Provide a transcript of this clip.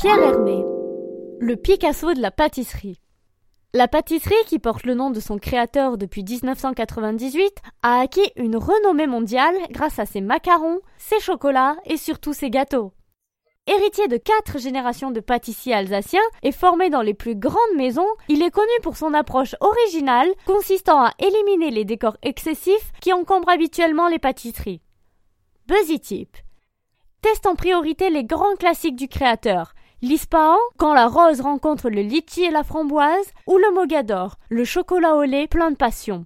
Pierre Hermé, le Picasso de la pâtisserie. La pâtisserie, qui porte le nom de son créateur depuis 1998, a acquis une renommée mondiale grâce à ses macarons, ses chocolats et surtout ses gâteaux. Héritier de quatre générations de pâtissiers alsaciens et formé dans les plus grandes maisons, il est connu pour son approche originale consistant à éliminer les décors excessifs qui encombrent habituellement les pâtisseries. Buzzy Tip teste en priorité les grands classiques du créateur, L'Ispahan, quand la rose rencontre le litchi et la framboise, ou le mogador, le chocolat au lait plein de passion.